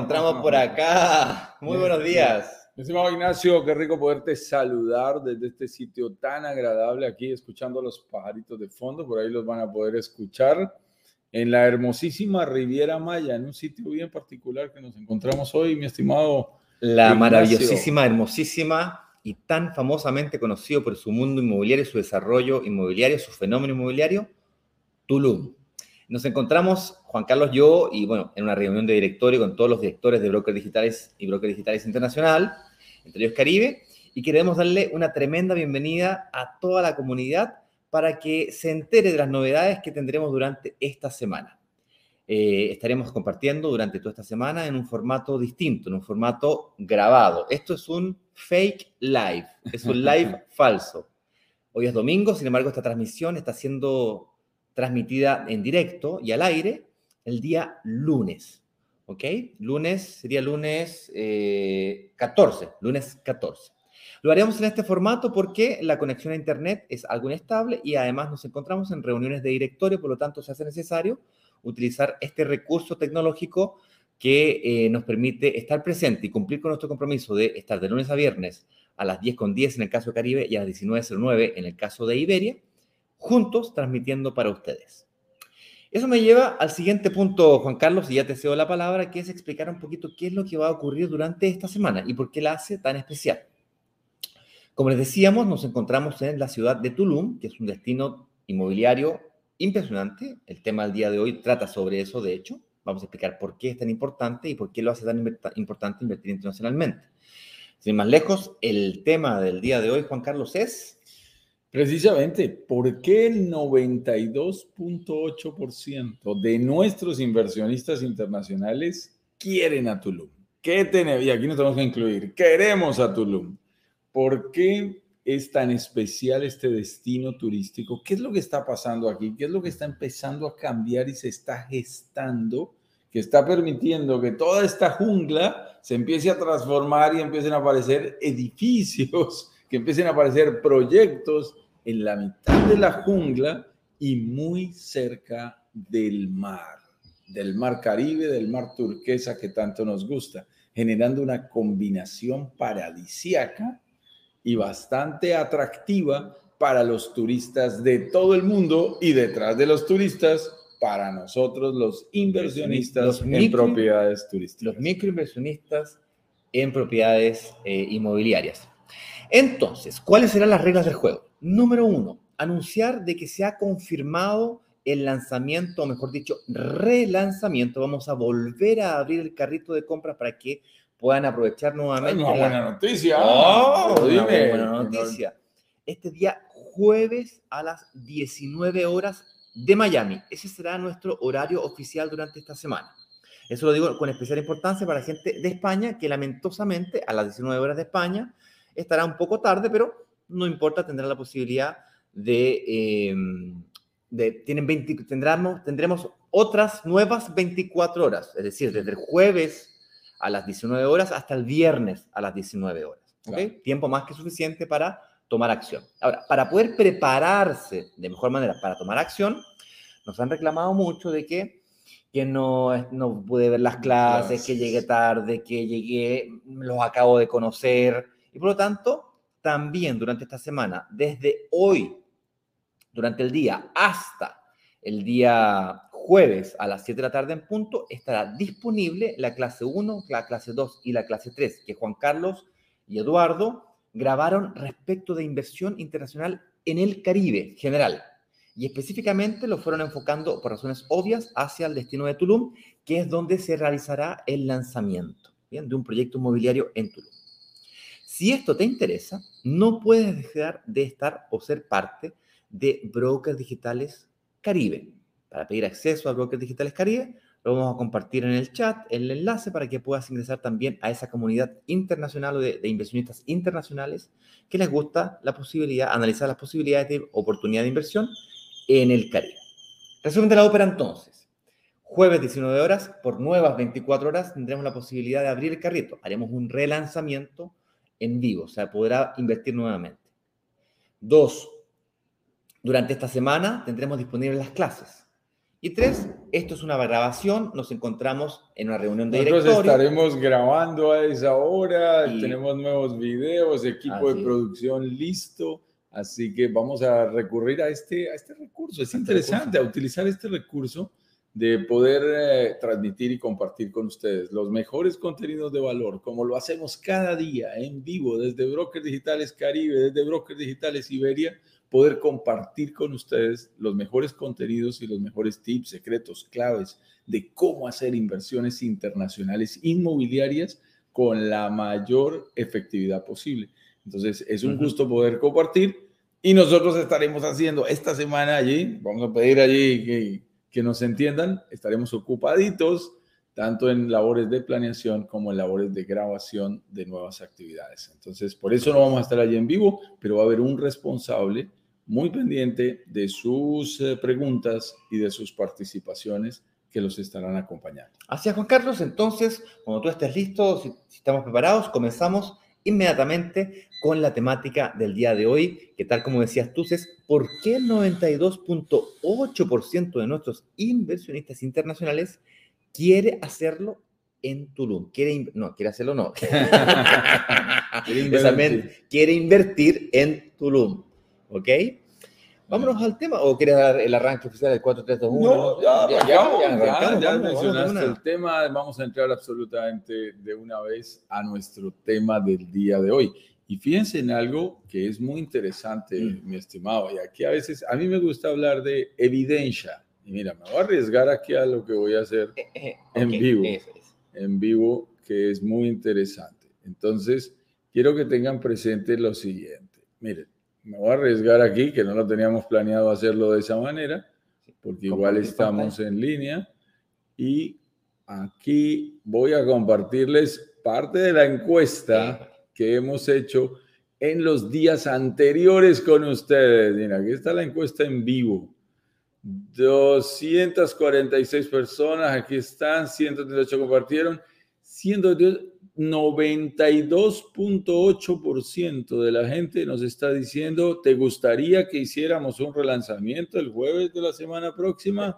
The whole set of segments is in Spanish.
encontramos por acá? Muy buenos días. estimado Ignacio, qué rico poderte saludar desde este sitio tan agradable aquí, escuchando los pajaritos de fondo, por ahí los van a poder escuchar en la hermosísima Riviera Maya, en un sitio bien particular que nos encontramos hoy, mi estimado. La maravillosísima, hermosísima y tan famosamente conocido por su mundo inmobiliario, su desarrollo inmobiliario, su fenómeno inmobiliario, Tulum. Nos encontramos, Juan Carlos, yo, y bueno, en una reunión de directorio con todos los directores de Brokers Digitales y Brokers Digitales Internacional, entre ellos Caribe, y queremos darle una tremenda bienvenida a toda la comunidad para que se entere de las novedades que tendremos durante esta semana. Eh, estaremos compartiendo durante toda esta semana en un formato distinto, en un formato grabado. Esto es un fake live, es un live falso. Hoy es domingo, sin embargo, esta transmisión está siendo transmitida en directo y al aire el día lunes. ¿Ok? Lunes sería lunes 14, eh, lunes 14. Lo haremos en este formato porque la conexión a Internet es algo inestable y además nos encontramos en reuniones de directorio, por lo tanto se hace necesario utilizar este recurso tecnológico que eh, nos permite estar presente y cumplir con nuestro compromiso de estar de lunes a viernes a las 10.10 10 en el caso de Caribe y a las 19.09 en el caso de Iberia juntos transmitiendo para ustedes. Eso me lleva al siguiente punto, Juan Carlos, y ya te cedo la palabra, que es explicar un poquito qué es lo que va a ocurrir durante esta semana y por qué la hace tan especial. Como les decíamos, nos encontramos en la ciudad de Tulum, que es un destino inmobiliario impresionante. El tema del día de hoy trata sobre eso, de hecho. Vamos a explicar por qué es tan importante y por qué lo hace tan importante invertir internacionalmente. Sin más lejos, el tema del día de hoy, Juan Carlos, es Precisamente, ¿por qué el 92.8% de nuestros inversionistas internacionales quieren a Tulum? ¿Qué tenemos? Y aquí nos tenemos que incluir, queremos a Tulum. ¿Por qué es tan especial este destino turístico? ¿Qué es lo que está pasando aquí? ¿Qué es lo que está empezando a cambiar y se está gestando? que está permitiendo que toda esta jungla se empiece a transformar y empiecen a aparecer edificios que empiecen a aparecer proyectos en la mitad de la jungla y muy cerca del mar, del mar Caribe, del mar turquesa que tanto nos gusta, generando una combinación paradisiaca y bastante atractiva para los turistas de todo el mundo y detrás de los turistas para nosotros los inversionistas en propiedades turísticas. Los microinversionistas en propiedades eh, inmobiliarias. Entonces, ¿cuáles serán las reglas del juego? Número uno, anunciar de que se ha confirmado el lanzamiento, o mejor dicho, relanzamiento. Vamos a volver a abrir el carrito de compras para que puedan aprovechar nuevamente. Una buena noticia. Oh, una buena noticia. Este día jueves a las 19 horas de Miami. Ese será nuestro horario oficial durante esta semana. Eso lo digo con especial importancia para la gente de España, que lamentosamente a las 19 horas de España estará un poco tarde, pero no importa, tendrá la posibilidad de... Em, de tienen 20, tendremos, tendremos otras nuevas 24 horas, es decir, desde el jueves a las 19 horas hasta el viernes a las 19 horas. ¿okay? Tiempo más que suficiente para tomar acción. Ahora, para poder prepararse de mejor manera para tomar acción, nos han reclamado mucho de que, que no, no pude ver las clases, que llegué tarde, que llegué, los acabo de conocer, y por lo tanto, también durante esta semana, desde hoy, durante el día hasta el día jueves a las 7 de la tarde en punto, estará disponible la clase 1, la clase 2 y la clase 3, que Juan Carlos y Eduardo grabaron respecto de inversión internacional en el Caribe general. Y específicamente lo fueron enfocando por razones obvias hacia el destino de Tulum, que es donde se realizará el lanzamiento de un proyecto inmobiliario en Tulum. Si esto te interesa, no puedes dejar de estar o ser parte de Brokers Digitales Caribe. Para pedir acceso a Brokers Digitales Caribe, lo vamos a compartir en el chat, el enlace para que puedas ingresar también a esa comunidad internacional o de, inversionistas internacionales que les gusta la posibilidad, analizar las posibilidades de oportunidad de inversión en el Caribe. Resumen de la ópera entonces. Jueves 19 horas, por nuevas 24 horas, tendremos la posibilidad de abrir el carrito. Haremos un relanzamiento en vivo, o sea, podrá invertir nuevamente. Dos, durante esta semana tendremos disponibles las clases. Y tres, esto es una grabación, nos encontramos en una reunión de Nosotros directorio. estaremos grabando a esa hora, tenemos nuevos videos, equipo de producción listo, así que vamos a recurrir a este, a este recurso. Es Este interesante a utilizar este recurso de poder eh, transmitir y compartir con ustedes los mejores contenidos de valor, como lo hacemos cada día en vivo desde Brokers Digitales Caribe, desde Brokers Digitales Iberia, poder compartir con ustedes los mejores contenidos y los mejores tips, secretos, claves de cómo hacer inversiones internacionales inmobiliarias con la mayor efectividad posible. Entonces, es un gusto poder compartir y nosotros estaremos haciendo esta semana allí, vamos a pedir allí que, que nos entiendan, estaremos ocupaditos tanto en labores de planeación como en labores de grabación de nuevas actividades. Entonces, por eso no vamos a estar allí en vivo, pero va a haber un responsable muy pendiente de sus eh, preguntas y de sus participaciones que los estarán acompañando. Así es, Juan Carlos. Entonces, cuando tú estés listo, si, si estamos preparados, comenzamos inmediatamente con la temática del día de hoy, que tal como decías tú, es ¿por qué el 92.8% de nuestros inversionistas internacionales quiere hacerlo en Tulum? Quiere, no, quiere hacerlo no. Exactamente, quiere invertir en Tulum. ¿Ok? Vámonos al tema. ¿O quieres dar el arranque oficial del 4321? No, ya, ya, ya, arrancamos, ya vamos, vamos de mencionaste el tema, vamos a entrar absolutamente de una vez a nuestro tema del día de hoy. Y fíjense en algo que es muy interesante, Mm. mi estimado, y aquí a veces, a mí me gusta hablar de evidencia. Y mira, me voy a arriesgar aquí a lo que voy a hacer Eh, eh, En ok, vivo. es. en vivo, que es muy interesante. Entonces, quiero que tengan presente lo siguiente. Miren, me voy a arriesgar aquí, que no lo teníamos planeado hacerlo de esa manera, porque igual estamos pantalla. en línea. Y aquí voy a compartirles parte de la encuesta que hemos hecho en los días anteriores con ustedes. Mira, aquí está la encuesta en vivo. 246 personas, aquí están, 138 compartieron, 138 92.8% de la gente nos está diciendo, ¿te gustaría que hiciéramos un relanzamiento el jueves de la semana próxima?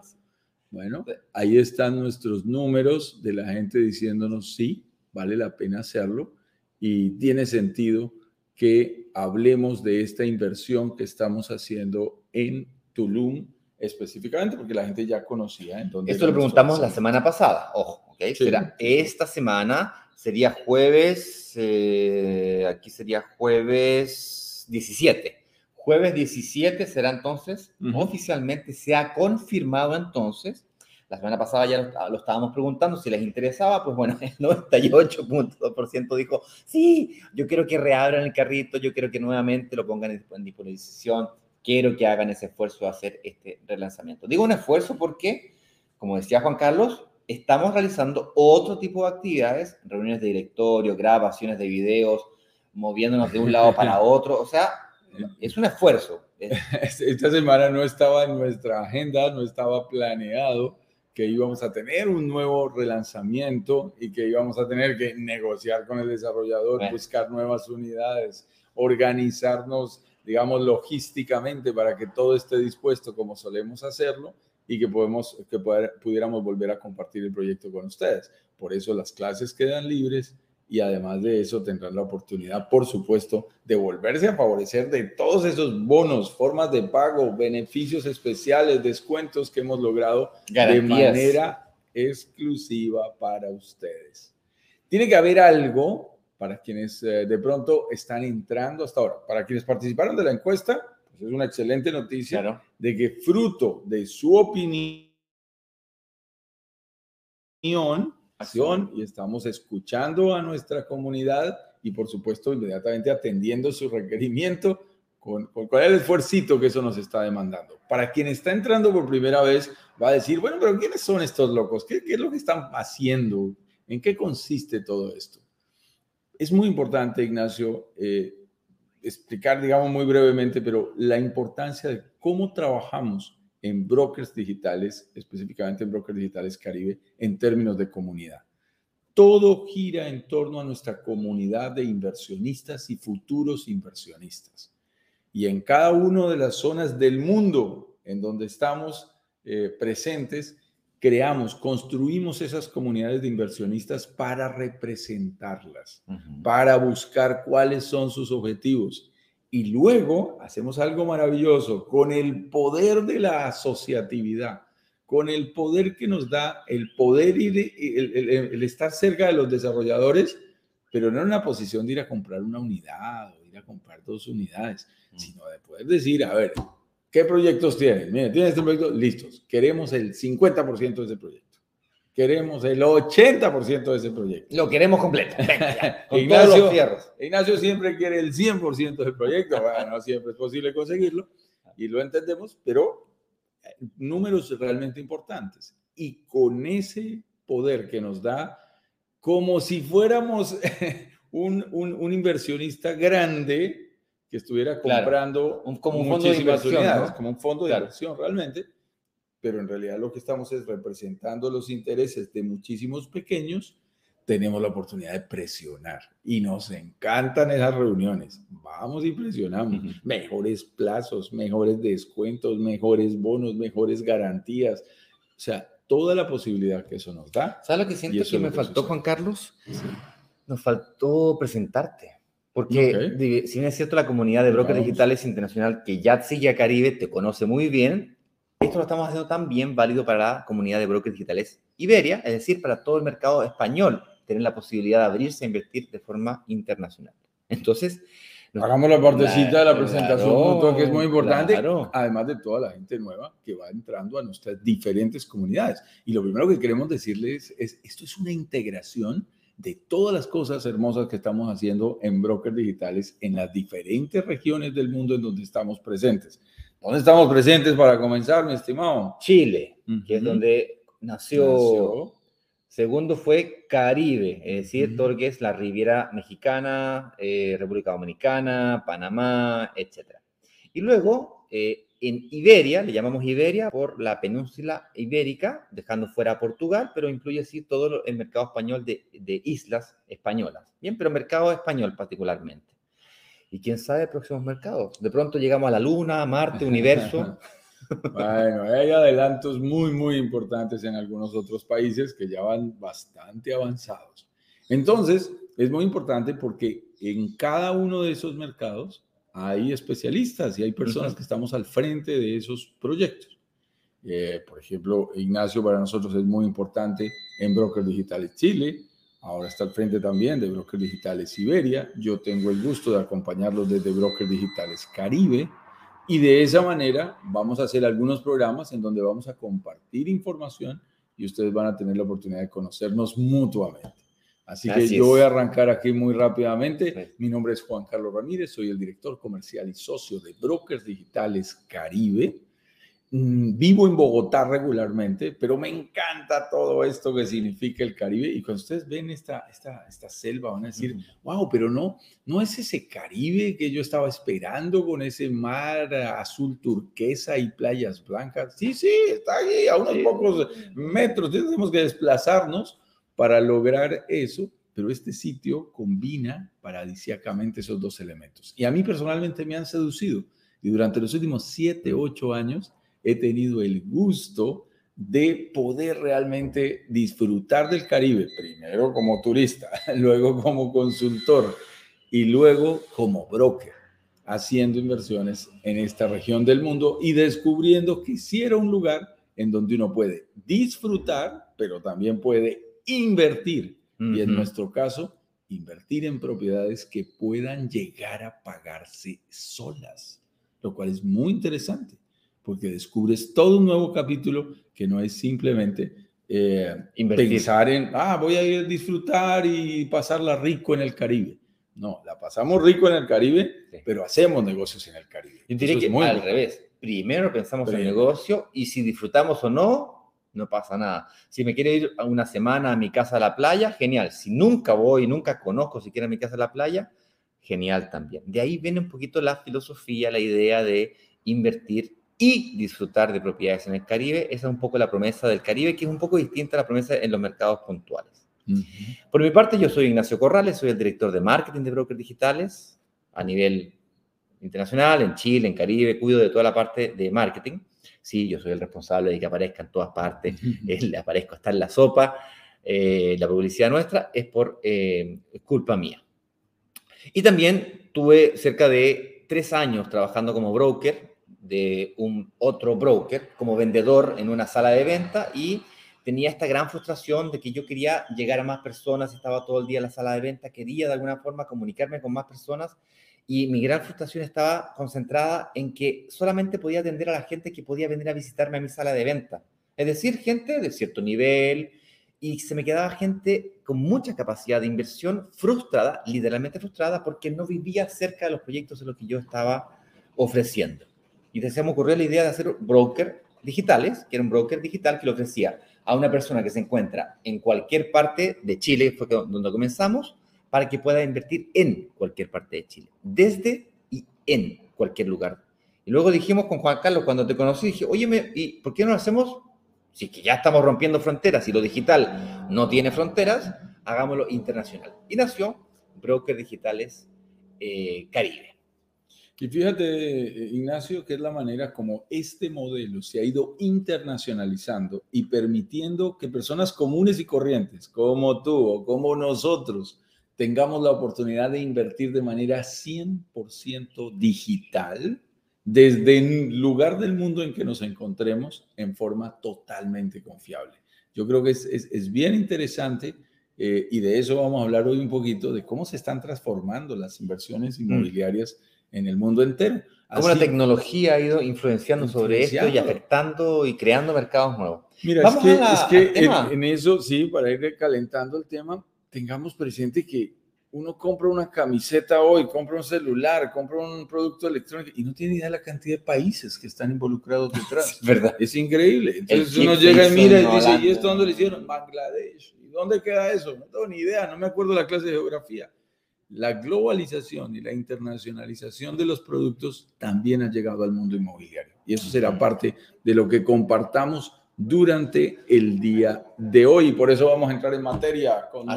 Bueno, ahí están nuestros números de la gente diciéndonos, sí, vale la pena hacerlo y tiene sentido que hablemos de esta inversión que estamos haciendo en Tulum específicamente, porque la gente ya conocía. En dónde Esto lo preguntamos la semana pasada, ojo, ¿ok? Sí. Será esta semana, sería jueves, eh, aquí sería jueves 17. Jueves 17 será entonces, Ujú. oficialmente se ha confirmado entonces. La semana pasada ya lo, lo estábamos preguntando si les interesaba, pues bueno, el 98.2% dijo, sí, yo quiero que reabran el carrito, yo quiero que nuevamente lo pongan en en disposición, quiero que hagan ese esfuerzo de hacer este relanzamiento. Digo un esfuerzo porque, como decía Juan Carlos, estamos realizando otro tipo de actividades, reuniones de directorio, grabaciones de videos, moviéndonos de un lado para otro, o sea, es un esfuerzo. Es- Esta semana no estaba en nuestra agenda, no estaba planeado que íbamos a tener un nuevo relanzamiento y que íbamos a tener que negociar con el desarrollador, Bueno. buscar nuevas unidades, organizarnos, digamos, logísticamente para que todo esté dispuesto como solemos hacerlo y que, podemos, que poder- pudiéramos volver a compartir el proyecto con ustedes. Por eso las clases quedan libres y además de eso tendrán la oportunidad, por supuesto, de volverse a favorecer de todos esos bonos, formas de pago, beneficios especiales, descuentos que hemos logrado de manera exclusiva para ustedes. Tiene que haber algo para quienes eh, de pronto están entrando hasta ahora. Para quienes participaron de la encuesta, pues es una excelente noticia Claro. de que fruto de su opinión acción y estamos escuchando a nuestra comunidad y por supuesto inmediatamente atendiendo su requerimiento con, con, con el esfuercito que eso nos está demandando. Para quien está entrando por primera vez va a decir, bueno, pero ¿quiénes son estos locos? ¿Qué, qué es lo que están haciendo? ¿En qué consiste todo esto? Es muy importante, Ignacio, eh, explicar, digamos, muy brevemente, pero la importancia de cómo trabajamos en brokers digitales, específicamente en brokers digitales Caribe, en términos de comunidad. Todo gira en torno a nuestra comunidad de inversionistas y futuros inversionistas. Y en cada una de las zonas del mundo en donde estamos, eh, presentes, creamos, construimos esas comunidades de inversionistas para representarlas, para buscar cuáles son sus objetivos. Y luego hacemos algo maravilloso con el poder de la asociatividad, con el poder que nos da el poder y el, estar cerca de los desarrolladores, pero no en una posición de ir a comprar una unidad o ir a comprar dos unidades, sino de poder decir, a ver, ¿qué proyectos tienen? Mira, tienen este proyecto, listos, queremos el 50% de ese proyecto. Queremos el 80% de ese proyecto. Lo queremos completo. con Ignacio, todos los fierros. Ignacio siempre quiere el 100% del proyecto. Bueno, no siempre es posible conseguirlo y lo entendemos, pero eh, números realmente importantes. Y con ese poder que nos da, como si fuéramos un, un, un inversionista grande, que estuviera comprando un, como un fondo de inversión, unidades, como un fondo de inversión realmente, pero en realidad lo que estamos es representando los intereses de muchísimos pequeños, tenemos la oportunidad de presionar y nos encantan esas reuniones. Vamos y presionamos. Mejores plazos, mejores descuentos, mejores bonos, mejores garantías. O sea, toda la posibilidad que eso nos da. ¿Sabes lo que siento que me faltó, Juan Carlos? Nos faltó presentarte. Porque si bien es cierto, la comunidad de brokers digitales internacional que ya sigue a Caribe te conoce muy bien, esto lo estamos haciendo también válido para la comunidad de brokers digitales Iberia, es decir, para todo el mercado español, tener la posibilidad de abrirse a invertir de forma internacional. Entonces, Hagamos la partecita de la presentación que es muy importante, además de toda la gente nueva que va entrando a nuestras diferentes comunidades. Y lo primero que queremos decirles es, esto es una integración de todas las cosas hermosas que estamos haciendo en brokers digitales en las diferentes regiones del mundo en donde estamos presentes. ¿Dónde estamos presentes para comenzar, mi estimado? Chile, que es donde nació, Segundo fue Caribe, es decir, todo lo que es la Riviera Mexicana, eh, República Dominicana, Panamá, etc. Y luego eh, en Iberia, le llamamos Iberia por la península ibérica, dejando fuera a Portugal, pero incluye así todo el mercado español de, islas españolas. Bien, pero mercado español particularmente. Y quién sabe próximos mercados. De pronto llegamos a la Luna, Marte, Universo. bueno, hay adelantos muy, muy importantes en algunos otros países que ya van bastante avanzados. Entonces, es muy importante porque en cada uno de esos mercados hay especialistas y hay personas que estamos al frente de esos proyectos. Eh, por ejemplo, Ignacio para nosotros es muy importante en Brokers Digitales Chile, ahora está al frente también de Brokers Digitales Iberia, yo tengo el gusto de acompañarlos desde Brokers Digitales Caribe y de esa manera vamos a hacer algunos programas en donde vamos a compartir información y ustedes van a tener la oportunidad de conocernos mutuamente. Así que yo voy a arrancar aquí muy rápidamente. Mi nombre es Juan Carlos Ramírez, soy el director comercial y socio de Brokers Digitales Caribe. Mm, vivo en Bogotá regularmente, pero me encanta todo esto que significa el Caribe. Y cuando ustedes ven esta, esta, esta selva, van a decir, wow, pero no, no es ese Caribe que yo estaba esperando con ese mar azul turquesa y playas blancas. Sí, sí, está ahí a unos pocos metros. Tenemos que desplazarnos para lograr eso, pero este sitio combina paradisiacamente esos dos elementos. Y a mí personalmente me han seducido y durante los últimos siete, ocho años he tenido el gusto de poder realmente disfrutar del Caribe, primero como turista, luego como consultor y luego como broker, haciendo inversiones en esta región del mundo y descubriendo que era un lugar en donde uno puede disfrutar, pero también puede invertir. Y en nuestro caso, invertir en propiedades que puedan llegar a pagarse solas, lo cual es muy interesante, porque descubres todo un nuevo capítulo que no es simplemente eh, pensar en, ah, voy a ir a disfrutar y pasarla rico en el Caribe. No, la pasamos rico en el Caribe, pero hacemos negocios en el Caribe. Yo diría que al revés. Primero pensamos en el negocio y si disfrutamos o no, no pasa nada. Si me quiere ir a una semana a mi casa a la playa, genial. Si nunca voy, nunca conozco siquiera mi casa a la playa, genial también. De ahí viene un poquito la filosofía, la idea de invertir y disfrutar de propiedades en el Caribe. Esa es un poco la promesa del Caribe, que es un poco distinta a la promesa en los mercados puntuales. Por mi parte, yo soy Ignacio Corrales, soy el director de marketing de Brokers Digitales a nivel internacional, en Chile, en Caribe, cuido de toda la parte de marketing. Sí, yo soy el responsable de que aparezca en todas partes, le aparezco, está en la sopa. Eh, la publicidad nuestra es por eh, culpa mía. Y también tuve cerca de tres años trabajando como broker de un otro broker, como vendedor en una sala de venta y tenía esta gran frustración de que yo quería llegar a más personas, estaba todo el día en la sala de venta, quería de alguna forma comunicarme con más personas y mi gran frustración estaba concentrada en que solamente podía atender a la gente que podía venir a visitarme a mi sala de venta. Es decir, gente de cierto nivel y se me quedaba gente con mucha capacidad de inversión frustrada, literalmente frustrada, porque no vivía cerca de los proyectos en los que yo estaba ofreciendo. Y se me ocurrió la idea de hacer broker digitales, que era un broker digital que le ofrecía a una persona que se encuentra en cualquier parte de Chile, fue donde comenzamos, para que pueda invertir en cualquier parte de Chile, desde y en cualquier lugar. Y luego dijimos con Juan Carlos, cuando te conocí, dije, oye, ¿y por qué no lo hacemos? Si que ya estamos rompiendo fronteras y lo digital no tiene fronteras, hagámoslo internacional. Y nació Broker Digitales eh, Caribe. Y fíjate, Ignacio, que es la manera como este modelo se ha ido internacionalizando y permitiendo que personas comunes y corrientes, como tú o como nosotros, tengamos la oportunidad de invertir de manera 100% digital desde el lugar del mundo en que nos encontremos en forma totalmente confiable. Yo creo que es, es, bien interesante eh, y de eso vamos a hablar hoy un poquito, de cómo se están transformando las inversiones mm. inmobiliarias en el mundo entero. Cómo la tecnología ha ido influenciando, sobre esto y afectando y creando mercados nuevos. Mira, es que, en, eso, sí, para ir calentando el tema, tengamos presente que uno compra una camiseta hoy, compra un celular, compra un producto electrónico y no tiene idea de la cantidad de países que están involucrados detrás. Es verdad. Es increíble. Entonces uno llega y mira y dice, ¿y esto dónde lo hicieron? Bangladesh. ¿Y dónde queda eso? No tengo ni idea, no me acuerdo la clase de geografía la globalización y la internacionalización de los productos también ha llegado al mundo inmobiliario. Y eso será parte de lo que compartamos durante el día de hoy. Por eso vamos a entrar en materia con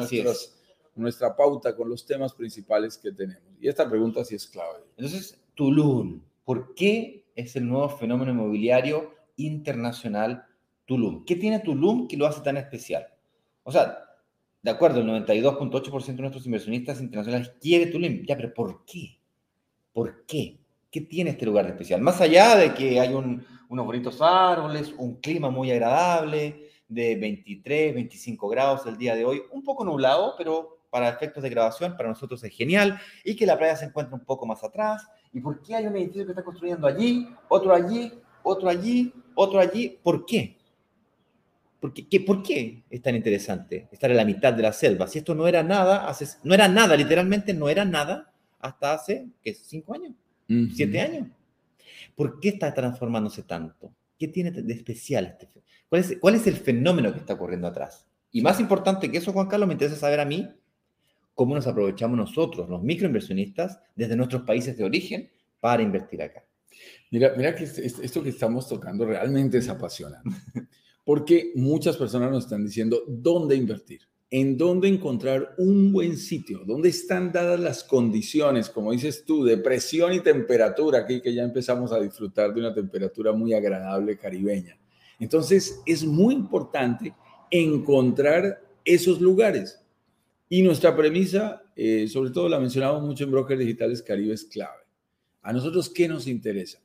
nuestra pauta, con los temas principales que tenemos. Y esta pregunta sí es clave. Entonces, Tulum, ¿por qué es el nuevo fenómeno inmobiliario internacional Tulum? ¿Qué tiene Tulum que lo hace tan especial? O sea, de acuerdo, el 92.8% de nuestros inversionistas internacionales quiere Tulum. Ya, pero ¿por qué? ¿Por qué? ¿Qué tiene este lugar de especial? Más allá de que hay unos bonitos árboles, un clima muy agradable, de 23, 25 grados el día de hoy, un poco nublado, pero para efectos de grabación para nosotros es genial, y que la playa se encuentra un poco más atrás. ¿Y por qué hay un edificio que está construyendo allí, otro allí, otro allí, otro allí? ¿Por qué? ¿Por qué, ¿Por qué es tan interesante estar en la mitad de la selva? Si esto no era nada, hace, no era nada, literalmente no era nada hasta hace, ¿qué? ¿Cinco años? ¿Siete años? ¿Por qué está transformándose tanto? ¿Qué tiene de especial este ¿Cuál es, ¿Cuál es el fenómeno que está ocurriendo atrás? Y más importante que eso, Juan Carlos, me interesa saber a mí cómo nos aprovechamos nosotros, los microinversionistas, desde nuestros países de origen para invertir acá. Mira, mira que esto que estamos tocando realmente es apasionante. porque muchas personas nos están diciendo dónde invertir, en dónde encontrar un buen sitio, dónde están dadas las condiciones, como dices tú, de presión y temperatura, aquí que ya empezamos a disfrutar de una temperatura muy agradable caribeña. Entonces, es muy importante encontrar esos lugares. Y nuestra premisa, eh, sobre todo la mencionamos mucho en Brokers Digitales Caribe, es clave. A nosotros, ¿qué nos interesa?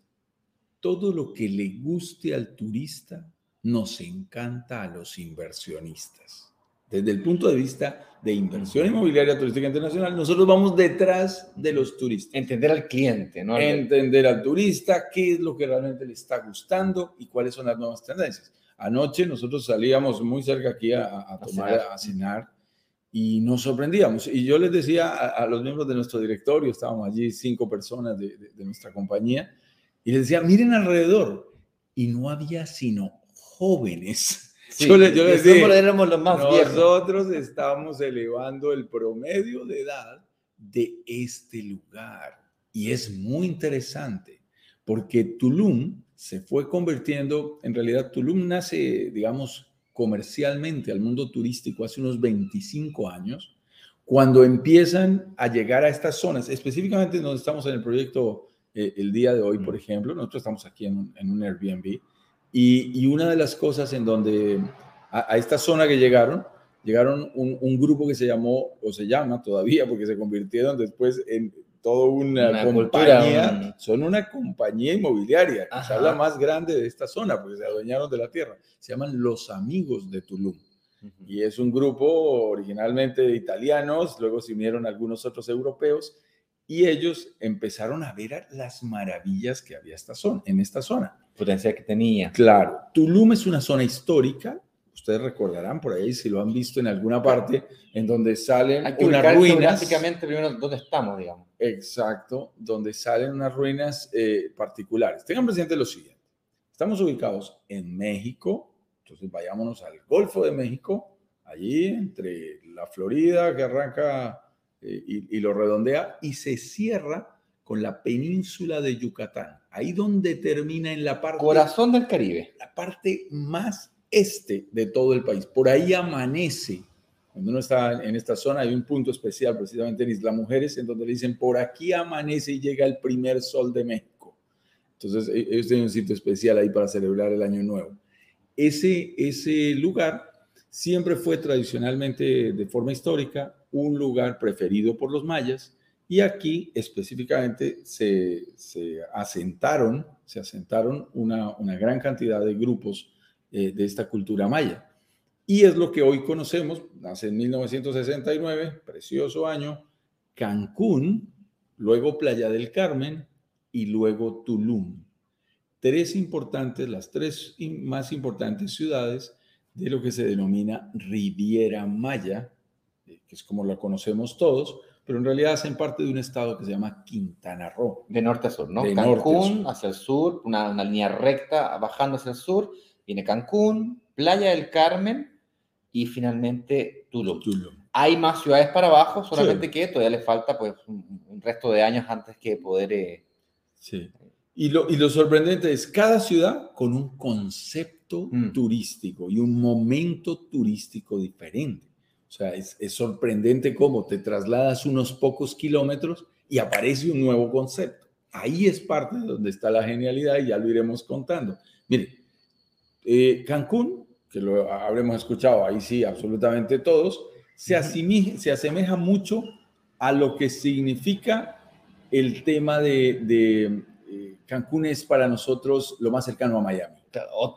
Todo lo que le guste al turista nos encanta a los inversionistas. Desde el punto de vista de inversión inmobiliaria turística internacional, nosotros vamos detrás de los turistas. Entender al cliente, ¿no? Entender al turista, qué es lo que realmente le está gustando y cuáles son las nuevas tendencias. Anoche nosotros salíamos muy cerca aquí a, tomar, a cenar y nos sorprendíamos. Y yo les decía a, los miembros de nuestro directorio, estábamos allí cinco personas de, de nuestra compañía, y les decía, miren alrededor. Y no había sino jóvenes. Yo, les, éramos los más Nosotros estamos elevando el promedio de edad de este lugar. Y es muy interesante porque Tulum se fue convirtiendo, en realidad Tulum nace, digamos, comercialmente al mundo turístico hace unos 25 años, cuando empiezan a llegar a estas zonas, específicamente donde estamos en el proyecto eh, el día de hoy, por ejemplo. Nosotros estamos aquí en un, en un Airbnb y, y, una de las cosas en donde a, a esta zona que llegaron, llegaron un, un, grupo que se llamó, o se llama todavía, porque se convirtieron después en toda una, una compañía, cultura, son una compañía inmobiliaria, quizás la más grande de esta zona, porque se adueñaron de la tierra. Se llaman Los Amigos de Tulum. Uh -huh. Y es un grupo originalmente de italianos, luego se unieron algunos otros europeos, y ellos empezaron a ver las maravillas que había esta zona, en esta zona. Potencial que tenía. Claro, Tulum es una zona histórica, ustedes recordarán por ahí si lo han visto en alguna parte en donde salen Hay que unas ruinas. Primero dónde estamos, digamos. Exacto, donde salen unas ruinas eh, particulares. Tengan presente lo siguiente. Estamos ubicados en México, entonces vayámonos al Golfo de México, allí entre la Florida que arranca eh, y, y lo redondea y se cierra con la península de Yucatán, ahí donde termina en la parte... Corazón del Caribe. La parte más este de todo el país. Por ahí amanece. Cuando uno está en esta zona hay un punto especial precisamente en Isla Mujeres en donde le dicen por aquí amanece y llega el primer sol de México. Entonces ellos tienen un sitio especial ahí para celebrar el año nuevo. Ese, ese lugar siempre fue tradicionalmente de forma histórica un lugar preferido por los mayas y aquí específicamente se, se asentaron, se asentaron una, una gran cantidad de grupos eh, de esta cultura maya. Y es lo que hoy conocemos, nace en 1969, precioso año, Cancún, luego Playa del Carmen y luego Tulum. Tres importantes, las tres más importantes ciudades de lo que se denomina Riviera Maya, eh, que es como la conocemos todos, pero en realidad hacen parte de un estado que se llama Quintana Roo. De norte a sur, ¿no? De Cancún hacia el sur, una, una línea recta bajando hacia el sur, viene Cancún, Playa del Carmen y finalmente Tulum. Tulum. Hay más ciudades para abajo, solamente sí. que todavía le falta pues un, un, resto de años antes que poder... Eh... Sí. Y lo, y lo, sorprendente es cada ciudad con un concepto mm. turístico y un momento turístico diferente. O sea, es, es, sorprendente cómo te trasladas unos pocos kilómetros y aparece un nuevo concepto. Ahí es parte de donde está la genialidad y ya lo iremos contando. Mire, eh, Cancún, que lo habremos escuchado ahí sí, absolutamente todos, se, se asemeja mucho a lo que significa el tema de, de eh, Cancún es para nosotros lo más cercano a Miami.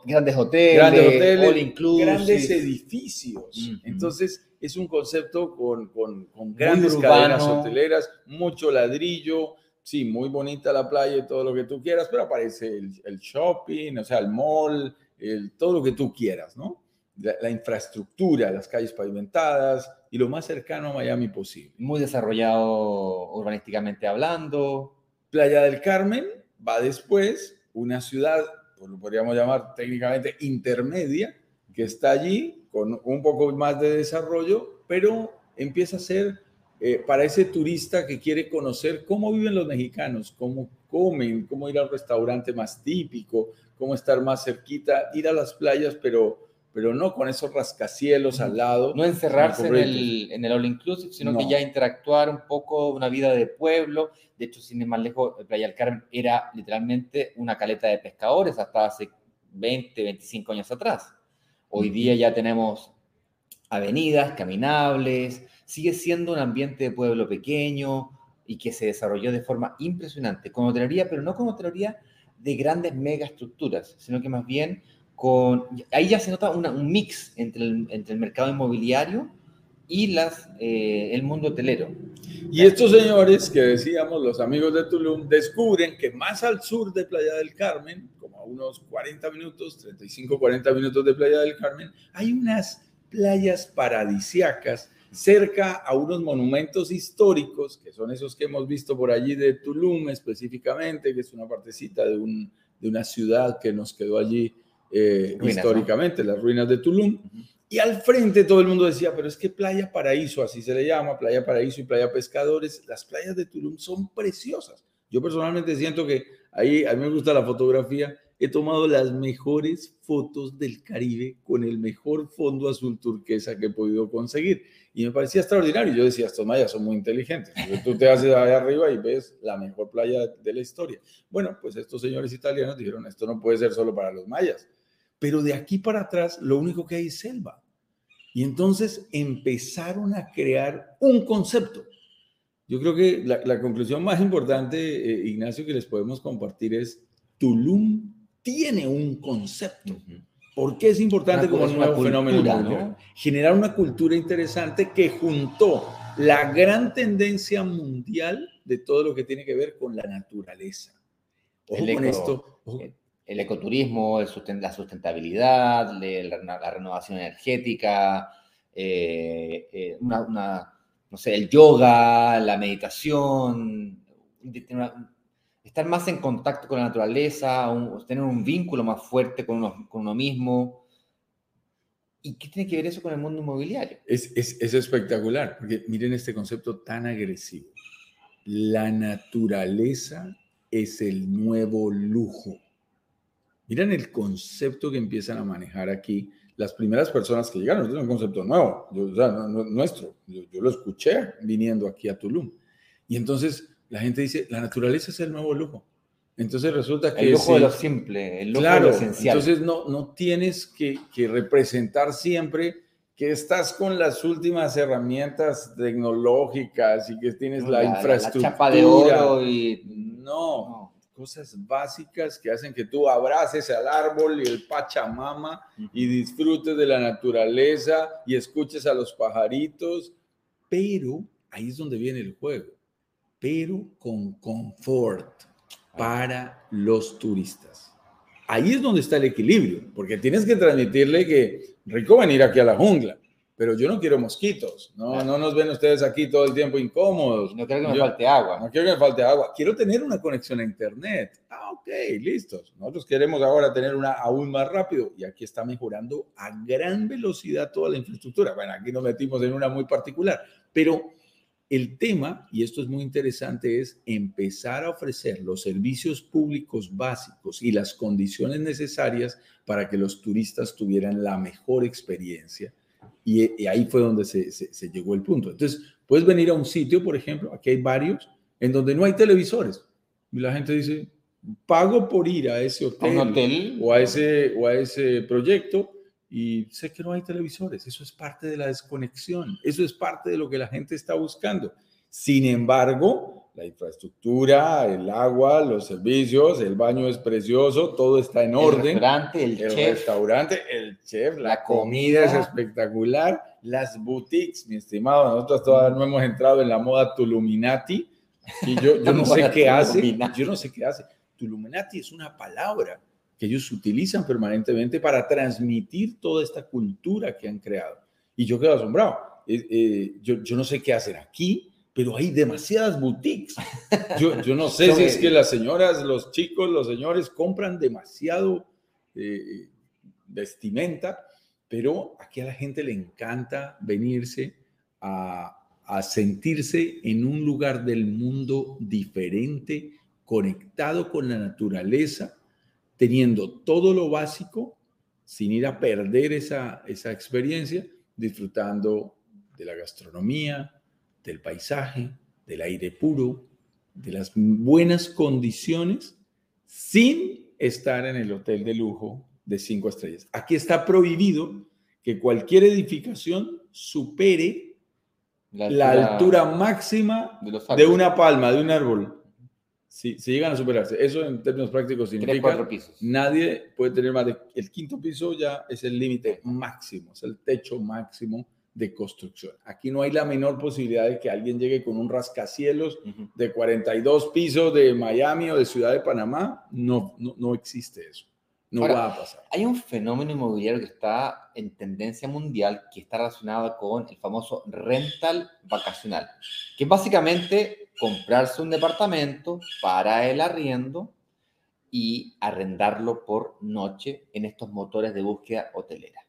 Grandes hoteles, grandes, hoteles, all inclusive. grandes edificios. Uh -huh. Entonces, es un concepto con, con, con grandes cadenas hoteleras, mucho ladrillo, sí, muy bonita la playa y todo lo que tú quieras, pero aparece el, el shopping, o sea, el mall, el, todo lo que tú quieras, ¿no? La, la, infraestructura, las calles pavimentadas y lo más cercano a Miami posible. Muy desarrollado urbanísticamente hablando. Playa del Carmen va después, una ciudad, pues lo podríamos llamar técnicamente intermedia, que está allí con un poco más de desarrollo, pero empieza a ser eh, para ese turista que quiere conocer cómo viven los mexicanos, cómo comen, cómo ir al restaurante más típico, cómo estar más cerquita, ir a las playas, pero, pero no con esos rascacielos al lado. No encerrarse en el, en el all inclusive, sino no. que ya interactuar un poco, una vida de pueblo. De hecho, sin ir más lejos, Playa del Carmen era literalmente una caleta de pescadores hasta hace 20, 25 años atrás. Hoy día ya tenemos avenidas caminables, sigue siendo un ambiente de pueblo pequeño y que se desarrolló de forma impresionante, con hotelería, pero no con hotelería de grandes megaestructuras, sino que más bien con... Ahí ya se nota un mix entre el, mercado inmobiliario y eh, el mundo hotelero. Y estos señores que decíamos, los amigos de Tulum, descubren que más al sur de Playa del Carmen, unos 40 minutos, 35, 40 minutos de Playa del Carmen, hay unas playas paradisiacas cerca a unos monumentos históricos, que son esos que hemos visto por allí de Tulum específicamente, que es una partecita de, un, de una ciudad que nos quedó allí eh, ruinas, históricamente, ¿no? las ruinas de Tulum. Y al frente todo el mundo decía, pero es que Playa Paraíso, así se le llama, Playa Paraíso y Playa Pescadores, las playas de Tulum son preciosas. Yo personalmente siento que ahí, a mí me gusta la fotografía, he tomado las mejores fotos del Caribe con el mejor fondo azul turquesa que he podido conseguir. Y me parecía extraordinario. Yo decía, estos mayas son muy inteligentes. tú te haces allá arriba y ves la mejor playa de la historia. Bueno, pues estos señores italianos dijeron, esto no puede ser solo para los mayas. Pero de aquí para atrás, lo único que hay es selva. Y entonces empezaron a crear un concepto. Yo creo que la, conclusión más importante, eh, Ignacio, que les podemos compartir es, Tulum tiene un concepto. ¿Por qué es importante como nuevo fenómeno Generar una cultura interesante que juntó la gran tendencia mundial de todo lo que tiene que ver con la naturaleza. Ojo el con esto. El, ecoturismo, la sustentabilidad, la, renovación energética, eh, eh, no sé, el yoga, la meditación, estar más en contacto con la naturaleza, tener un vínculo más fuerte con uno, mismo. ¿Y qué tiene que ver eso con el mundo inmobiliario? Es, es, espectacular, porque miren este concepto tan agresivo. La naturaleza es el nuevo lujo. Miren el concepto que empiezan a manejar aquí las primeras personas que llegaron. Es un concepto nuevo, nuestro. Yo, yo, lo escuché viniendo aquí a Tulum. Y entonces la gente dice, la naturaleza es el nuevo lujo. Entonces resulta que... El lujo de lo simple, el lujo de lo esencial. Entonces no, no tienes que, que, representar siempre que estás con las últimas herramientas tecnológicas y que tienes la, infraestructura. La chapa de oro y... No, cosas básicas que hacen que tú abraces al árbol y el Pachamama y disfrutes de la naturaleza y escuches a los pajaritos. Pero ahí es donde viene el juego pero con confort para los turistas. Ahí es donde está el equilibrio, porque tienes que transmitirle que rico venir aquí a la jungla, pero yo no quiero mosquitos, no, no nos ven ustedes aquí todo el tiempo incómodos. No quiero que me falte agua. No quiero que me falte agua. Quiero tener una conexión a internet. Ah, ok, listos. Nosotros queremos ahora tener una aún más rápido y aquí está mejorando a gran velocidad toda la infraestructura. Bueno, aquí nos metimos en una muy particular, pero el tema, y esto es muy interesante, es empezar a ofrecer los servicios públicos básicos y las condiciones necesarias para que los turistas tuvieran la mejor experiencia. Y, ahí fue donde se, llegó el punto. Entonces, puedes venir a un sitio, por ejemplo, aquí hay varios, en donde no hay televisores. Y la gente dice, pago por ir a ese hotel, O, a ese, o a ese proyecto y sé que no hay televisores, eso es parte de la desconexión, eso es parte de lo que la gente está buscando. Sin embargo, la infraestructura, el agua, los servicios, el baño es precioso, todo está en orden. El restaurante, el, el restaurante, el chef, la, comida, es espectacular, las boutiques, mi estimado, nosotros todavía no hemos entrado en la moda Tuluminati. Y yo, yo no sé qué hace, yo no sé qué hace. Tuluminati es una palabra que ellos utilizan permanentemente para transmitir toda esta cultura que han creado. Y yo quedo asombrado. Eh, yo, yo, no sé qué hacer aquí, pero hay demasiadas boutiques. Yo, yo no sé si es que las señoras, los chicos, los señores compran demasiado eh, vestimenta, pero aquí a la gente le encanta venirse a, a sentirse en un lugar del mundo diferente, conectado con la naturaleza teniendo todo lo básico sin ir a perder esa, esa experiencia, disfrutando de la gastronomía, del paisaje, del aire puro, de las buenas condiciones, sin estar en el hotel de lujo de cinco estrellas. Aquí está prohibido que cualquier edificación supere la altura, máxima de una palma, de un árbol si, llegan a superarse. Eso en términos prácticos significa pisos. nadie puede tener más de... El quinto piso ya es el límite máximo, es el techo máximo de construcción. Aquí no hay la menor posibilidad de que alguien llegue con un rascacielos de 42 pisos de Miami o de Ciudad de Panamá. No, no, no existe eso. No va a pasar. Hay un fenómeno inmobiliario que está en tendencia mundial que está relacionado con el famoso rental vacacional, que básicamente comprarse un departamento para el arriendo y arrendarlo por noche en estos motores de búsqueda hotelera.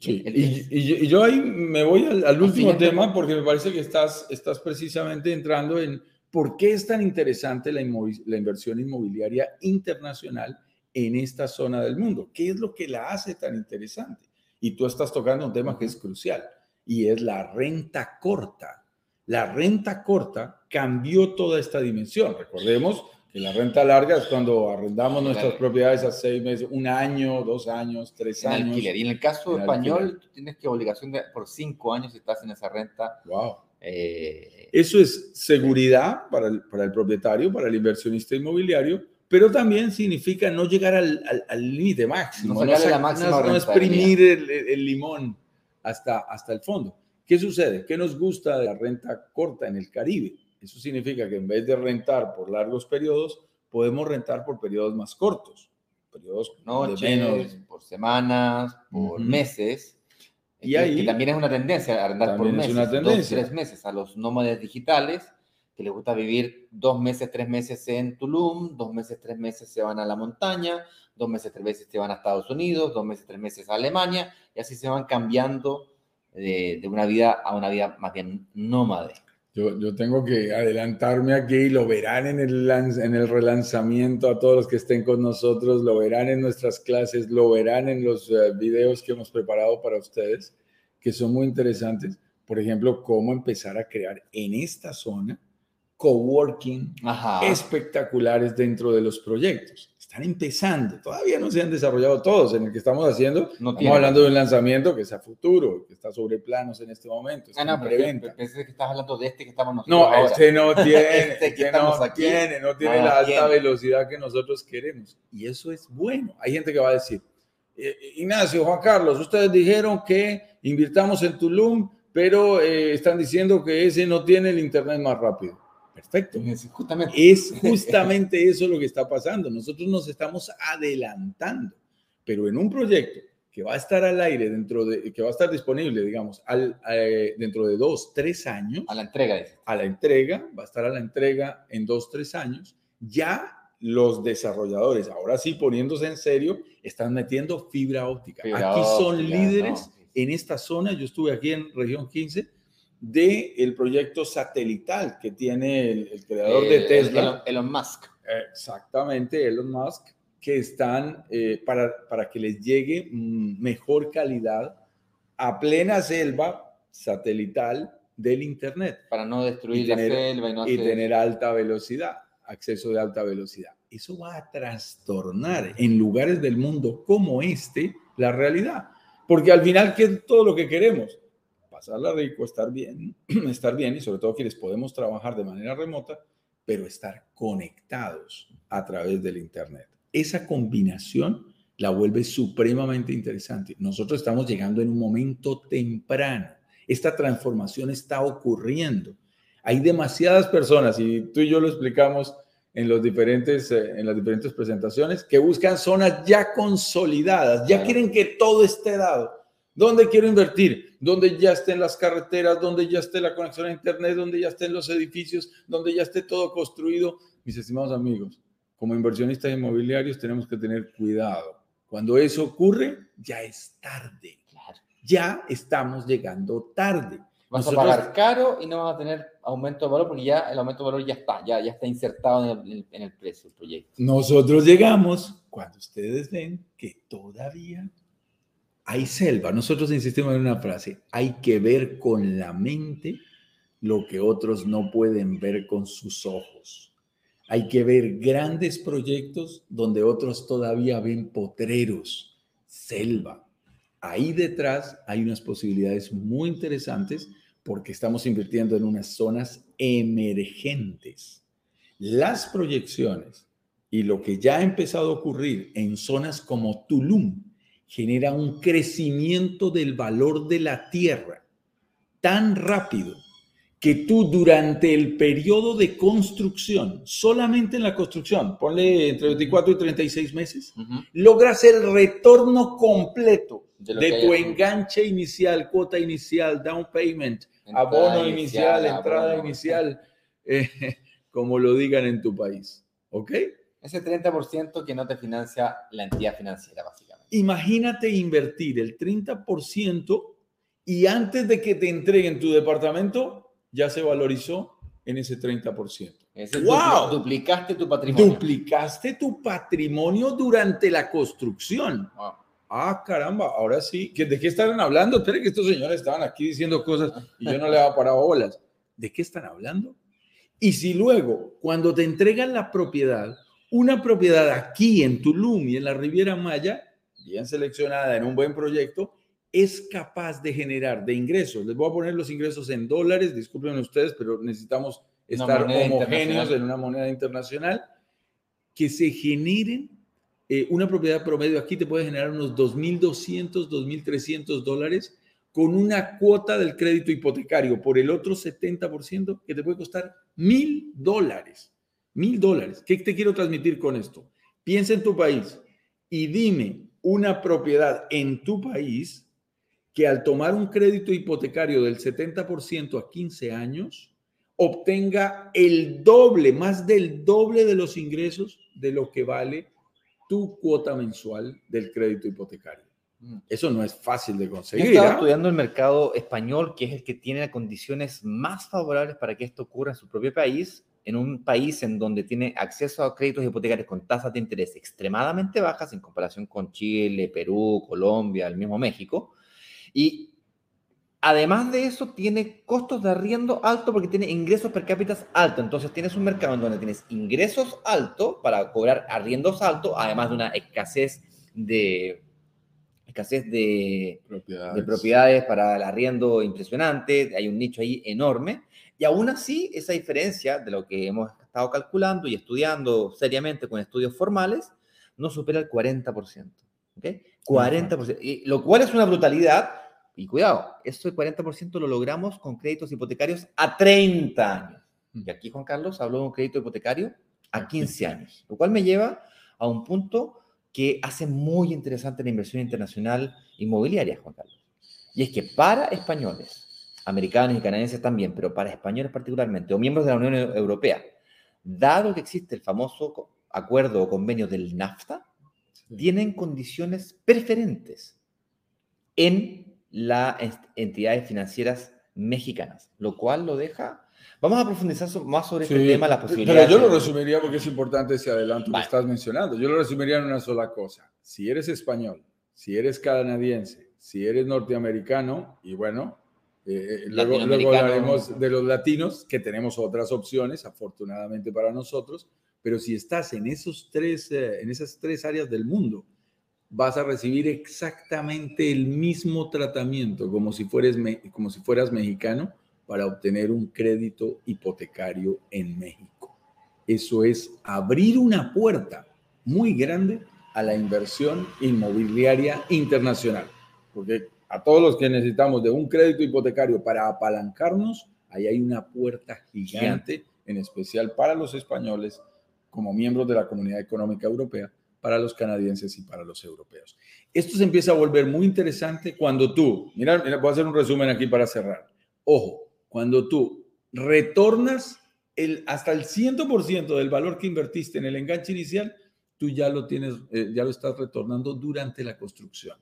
Sí, y, yo, ahí me voy al, último tema porque me parece que estás, estás precisamente entrando en por qué es tan interesante la, la inversión inmobiliaria internacional en esta zona del mundo. ¿Qué es lo que la hace tan interesante? Y tú estás tocando un tema que es crucial y es la renta corta. La renta corta cambió toda esta dimensión. Recordemos que la renta larga es cuando arrendamos nuestras propiedades a seis meses, un año, dos años, tres años. Y en el caso español, tú tienes que obligación de por cinco años si estás en esa renta. Wow. Eh, Eso es seguridad para el, para el propietario, para el inversionista inmobiliario, pero también significa no llegar al límite máximo, no, no, exprimir el, el, limón hasta, hasta el fondo. ¿Qué sucede? ¿Qué nos gusta de la renta corta en el Caribe? Eso significa que en vez de rentar por largos periodos, podemos rentar por periodos más cortos, periodos Noches, de menos. por semanas, por meses. Y ahí, que también es una tendencia a arrendar por meses, una tendencia. Dos, tres meses a los nómades digitales que les gusta vivir dos meses, tres meses en Tulum, dos meses, tres meses se van a la montaña, dos meses, tres meses se van a Estados Unidos, dos meses, tres meses a Alemania, y así se van cambiando de, de una vida a una vida más bien nómade. Yo, tengo que adelantarme aquí, lo verán en el, en el relanzamiento a todos los que estén con nosotros, lo verán en nuestras clases, lo verán en los eh, videos que hemos preparado para ustedes, que son muy interesantes. Por ejemplo, cómo empezar a crear en esta zona coworking espectaculares dentro de los proyectos están empezando, todavía no se han desarrollado todos. En el que estamos haciendo, no estamos hablando de un lanzamiento que es a futuro, que está sobre planos en este momento. Ah, no, preventa. Pensé que estás hablando de este que estamos nosotros. No, ahora. este no tiene, este que no tiene, no tiene la alta velocidad que nosotros queremos. Y eso es bueno. Hay gente que va a decir, eh, Ignacio, Juan Carlos, ustedes dijeron que invirtamos en Tulum, pero eh, están diciendo que ese no tiene el internet más rápido. Perfecto. Es justamente. es justamente eso lo que está pasando. Nosotros nos estamos adelantando, pero en un proyecto que va a estar al aire dentro de, que va a estar disponible, digamos, al, eh, dentro de dos, tres años. A la entrega. A la entrega, va a estar a la entrega en dos, tres años. Ya los desarrolladores, ahora sí poniéndose en serio, están metiendo fibra óptica. aquí son líderes en esta zona. Yo estuve aquí en región 15 del el proyecto satelital que tiene el, creador de Tesla. Elon, Musk. Exactamente, Elon Musk, que están eh, para, para que les llegue mm, mejor calidad a plena selva satelital del Internet. Para no destruir la selva y, no y tener alta velocidad, acceso de alta velocidad. Eso va a trastornar en lugares del mundo como este la realidad. Porque al final, ¿qué es todo lo que queremos? Pasarla rico, estar bien, estar bien y sobre todo quienes podemos trabajar de manera remota, pero estar conectados a través del Internet. Esa combinación la vuelve supremamente interesante. Nosotros estamos llegando en un momento temprano. Esta transformación está ocurriendo. Hay demasiadas personas, y tú y yo lo explicamos en, los diferentes, eh, en las diferentes presentaciones, que buscan zonas ya consolidadas, ya quieren que todo esté dado ¿Dónde quiero invertir? Donde ya estén las carreteras, donde ya esté la conexión a Internet, donde ya estén los edificios, donde ya esté todo construido. Mis estimados amigos, como inversionistas inmobiliarios tenemos que tener cuidado. Cuando eso ocurre, ya es tarde. Ya estamos llegando tarde. Vas a pagar caro y no vas a tener aumento de valor porque ya el aumento de valor ya está, ya, ya está insertado en el, en el precio del proyecto. Nosotros llegamos cuando ustedes ven que todavía hay selva. Nosotros insistimos en una frase, hay que ver con la mente lo que otros no pueden ver con sus ojos. Hay que ver grandes proyectos donde otros todavía ven potreros, selva. Ahí detrás hay unas posibilidades muy interesantes porque estamos invirtiendo en unas zonas emergentes. Las proyecciones y lo que ya ha empezado a ocurrir en zonas como Tulum, genera un crecimiento del valor de la tierra tan rápido que tú durante el periodo de construcción, solamente en la construcción, ponle entre 24 y 36 meses, logras el retorno completo de, tu enganche inicial, cuota inicial, down payment, abono inicial, entrada inicial, eh, como lo digan en tu país. ¿Ok? Ese 30% que no te financia la entidad financiera, básicamente. Imagínate invertir el 30% y antes de que te entreguen tu departamento, ya se valorizó en ese 30%. wow. duplicaste tu patrimonio. Duplicaste tu patrimonio durante la construcción. Ah, caramba, ahora sí. ¿De qué estaban hablando? Espera que estos señores estaban aquí diciendo cosas y yo no le había parado bolas. ¿De qué están hablando? Y si luego, cuando te entregan la propiedad, una propiedad aquí en Tulum y en la Riviera Maya, bien seleccionada en un buen proyecto, es capaz de generar de ingresos. Les voy a poner los ingresos en dólares, disculpen ustedes, pero necesitamos estar homogéneos en una moneda internacional, que se generen eh, una propiedad promedio aquí te puede generar unos 2.200, 2.300 dólares con una cuota del crédito hipotecario por el otro 70% que te puede costar mil dólares. Mil dólares. ¿Qué te quiero transmitir con esto? Piensa en tu país y dime una propiedad en tu país que al tomar un crédito hipotecario del 70% a 15 años, obtenga el doble, más del doble de los ingresos de lo que vale tu cuota mensual del crédito hipotecario. Mm. Eso no es fácil de conseguir. Yo estaba estudiando el mercado español, que es el que tiene condiciones más favorables para que esto ocurra en su propio país, en un país en donde tiene acceso a créditos hipotecarios con tasas de interés extremadamente bajas en comparación con Chile, Perú, Colombia, el mismo México. Y Además de eso, tiene costos de arriendo alto porque tiene ingresos per cápita altos. Entonces, tienes un mercado en donde tienes ingresos altos para cobrar arriendos altos, además de una escasez de escasez de propiedades. de propiedades para el arriendo impresionante. Hay un nicho ahí enorme. Y aún así, esa diferencia de lo que hemos estado calculando y estudiando seriamente con estudios formales no supera el 40%. ¿okay? 40%. Y, lo cual es una brutalidad y cuidado, eso del 40% lo logramos con créditos hipotecarios a 30 años. Y aquí Juan Carlos habló de un crédito hipotecario a 15 años, lo cual me lleva a un punto que hace muy interesante la inversión internacional inmobiliaria, Juan Carlos. Y es que para españoles, americanos y canadienses también, pero para españoles particularmente, o miembros de la Unión Europea, dado que existe el famoso acuerdo o convenio del NAFTA, tienen condiciones preferentes en las entidades financieras mexicanas, lo cual lo deja... Vamos a profundizar más sobre este tema, las posibilidades. Pero yo lo resumiría porque es importante ese adelanto que estás mencionando. Yo lo resumiría en una sola cosa. Si eres español, si eres canadiense, si eres norteamericano, y bueno, eh, eh, luego, hablaremos de los latinos, que tenemos otras opciones, afortunadamente para nosotros, pero si estás en, esos tres, eh, en esas tres áreas del mundo, vas a recibir exactamente el mismo tratamiento como si, fueras, como si fueras mexicano para obtener un crédito hipotecario en México. Eso es abrir una puerta muy grande a la inversión inmobiliaria internacional, porque a todos los que necesitamos de un crédito hipotecario para apalancarnos, ahí hay una puerta gigante, en especial para los españoles como miembros de la Comunidad Económica Europea, para los canadienses y para los europeos. Esto se empieza a volver muy interesante cuando tú, mira, voy a hacer un resumen aquí para cerrar. Ojo, cuando tú retornas el, hasta el 100% del valor que invertiste en el enganche inicial, tú ya lo tienes, eh, ya lo estás retornando durante la construcción.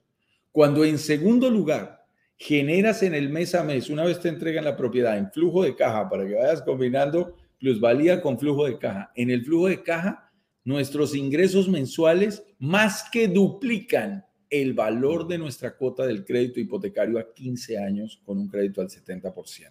Cuando en segundo lugar generas en el mes a mes, una vez te entregan la propiedad en flujo de caja para que vayas combinando plusvalía con flujo de caja, en el flujo de caja nuestros ingresos mensuales más que duplican el valor de nuestra cuota del crédito hipotecario a 15 años con un crédito al 70%.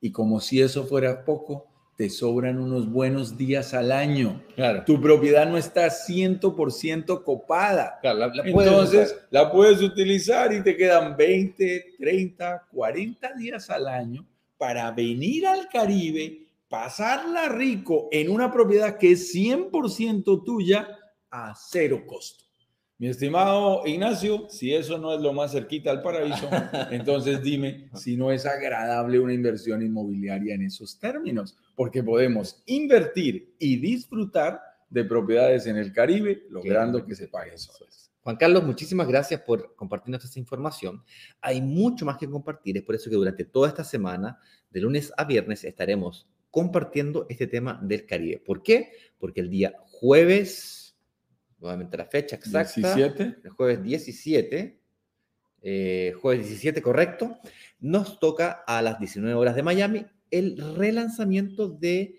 Y como si eso fuera poco, te sobran unos buenos días al año. Claro. Tu propiedad no está 100% copada. Entonces, la puedes utilizar y te quedan 20, 30, 40 días al año para venir al Caribe pasarla rico en una propiedad que es 100% tuya a cero costo. Mi estimado Ignacio, si eso no es lo más cerquita al paraíso, entonces dime si no es agradable una inversión inmobiliaria en esos términos, porque podemos invertir y disfrutar de propiedades en el Caribe, logrando que se paguen soles. Juan Carlos, muchísimas gracias por compartirnos esta información. Hay mucho más que compartir, es por eso que durante toda esta semana, de lunes a viernes, estaremos compartiendo este tema del Caribe. ¿Por qué? Porque el día jueves, nuevamente la fecha exacta, 17. el jueves 17, eh, jueves 17, correcto, nos toca a las 19 horas de Miami el relanzamiento de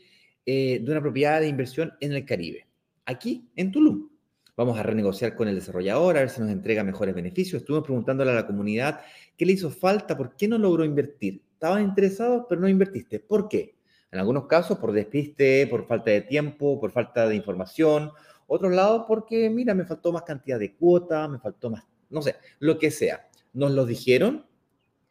eh, de una propiedad de inversión en el Caribe, aquí en Tulum. Vamos a renegociar con el desarrollador, a ver si nos entrega mejores beneficios. Estuvimos preguntándole a la comunidad qué le hizo falta, por qué no logró invertir. Estaban interesados, pero no invertiste. ¿Por qué? En algunos casos por despiste, por falta de tiempo, por falta de información. Otros lados porque, mira, me faltó más cantidad de cuota, me faltó más, no sé, lo que sea. Nos lo dijeron,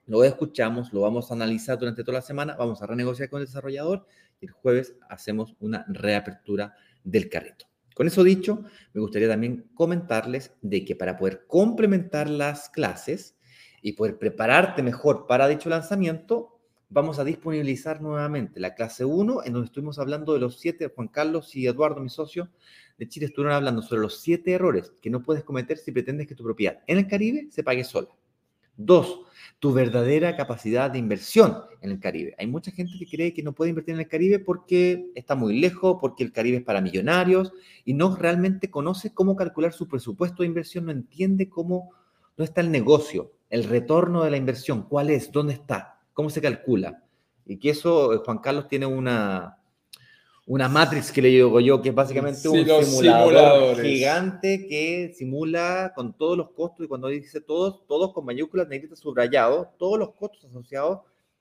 lo escuchamos, lo vamos a analizar durante toda la semana, vamos a renegociar con el desarrollador y el jueves hacemos una reapertura del carrito. Con eso dicho, me gustaría también comentarles de que para poder complementar las clases y poder prepararte mejor para dicho lanzamiento, vamos a disponibilizar nuevamente la clase 1, en donde estuvimos hablando de los siete, Juan Carlos y Eduardo, mi socio de Chile, estuvieron hablando sobre los siete errores que no puedes cometer si pretendes que tu propiedad en el Caribe se pague sola. Dos, tu verdadera capacidad de inversión en el Caribe. Hay mucha gente que cree que no puede invertir en el Caribe porque está muy lejos, porque el Caribe es para millonarios y no realmente conoce cómo calcular su presupuesto de inversión, no entiende cómo no está el negocio, el retorno de la inversión, cuál es, dónde está, cómo se calcula. Y que eso, eh, Juan Carlos tiene una, una Matrix que le digo yo, que es básicamente un simulador gigante que simula con todos los costos, y cuando dice todos, todos con mayúsculas negritas subrayados, todos los costos asociados,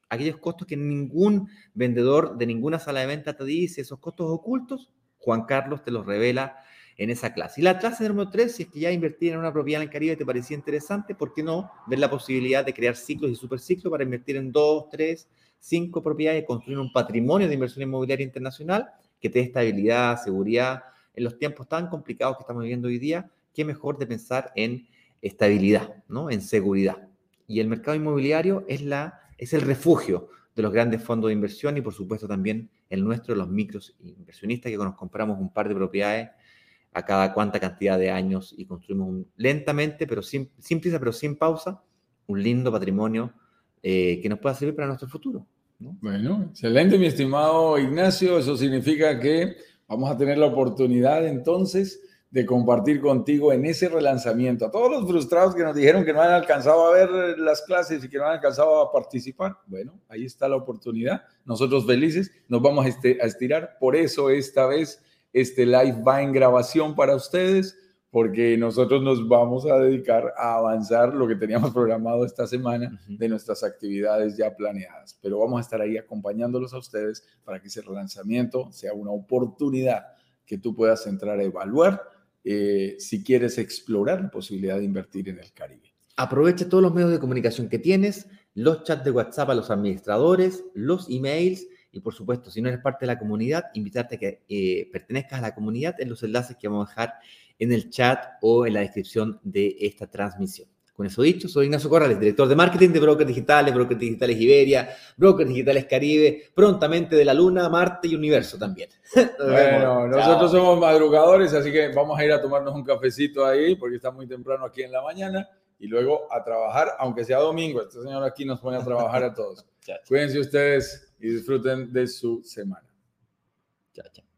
aquellos costos que ningún vendedor de ninguna sala de venta te dice, esos costos ocultos, Juan Carlos te los revela en esa clase. Y la clase número 3, si es que ya invertir en una propiedad en el Caribe te parecía interesante, ¿por qué no ver la posibilidad de crear ciclos y superciclos para invertir en dos, tres, cinco propiedades construir un patrimonio de inversión inmobiliaria internacional que te dé estabilidad, seguridad. En los tiempos tan complicados que estamos viviendo hoy día, qué mejor de pensar en estabilidad, ¿no? en seguridad. Y el mercado inmobiliario es, la, es el refugio de los grandes fondos de inversión y por supuesto también el nuestro, los micros inversionistas que nos compramos un par de propiedades a cada cuánta cantidad de años y construimos lentamente, pero sin, sin pero sin pausa, un lindo patrimonio eh, que nos pueda servir para nuestro futuro. Bueno, excelente, mi estimado Ignacio. Eso significa que vamos a tener la oportunidad entonces de compartir contigo en ese relanzamiento. A todos los frustrados que nos dijeron que no han alcanzado a ver las clases y que no han alcanzado a participar, bueno, ahí está la oportunidad. Nosotros felices nos vamos a este, estirar. Por eso esta vez este live va en grabación para ustedes porque nosotros nos vamos a dedicar a avanzar lo que teníamos programado esta semana de nuestras actividades ya planeadas. Pero vamos a estar ahí acompañándolos a ustedes para que ese relanzamiento sea una oportunidad que tú puedas entrar a evaluar eh, si quieres explorar la posibilidad de invertir en el Caribe. Aprovecha todos los medios de comunicación que tienes, los chats de WhatsApp a los administradores, los emails y por supuesto, si no eres parte de la comunidad, invitarte a que eh, pertenezcas a la comunidad en los enlaces que vamos a dejar en el chat o en la descripción de esta transmisión. Con eso dicho, soy Ignacio Corrales, director de marketing de Brokers Digitales, Brokers Digitales Iberia, Brokers Digitales Caribe, prontamente de la Luna, Marte y Universo también. bueno, nosotros somos madrugadores, así que vamos a ir a tomarnos un cafecito ahí porque está muy temprano aquí en la mañana y luego a trabajar, aunque sea domingo. Este señor aquí nos pone a trabajar a todos. Cuídense ustedes y disfruten de su semana. Chao, chao.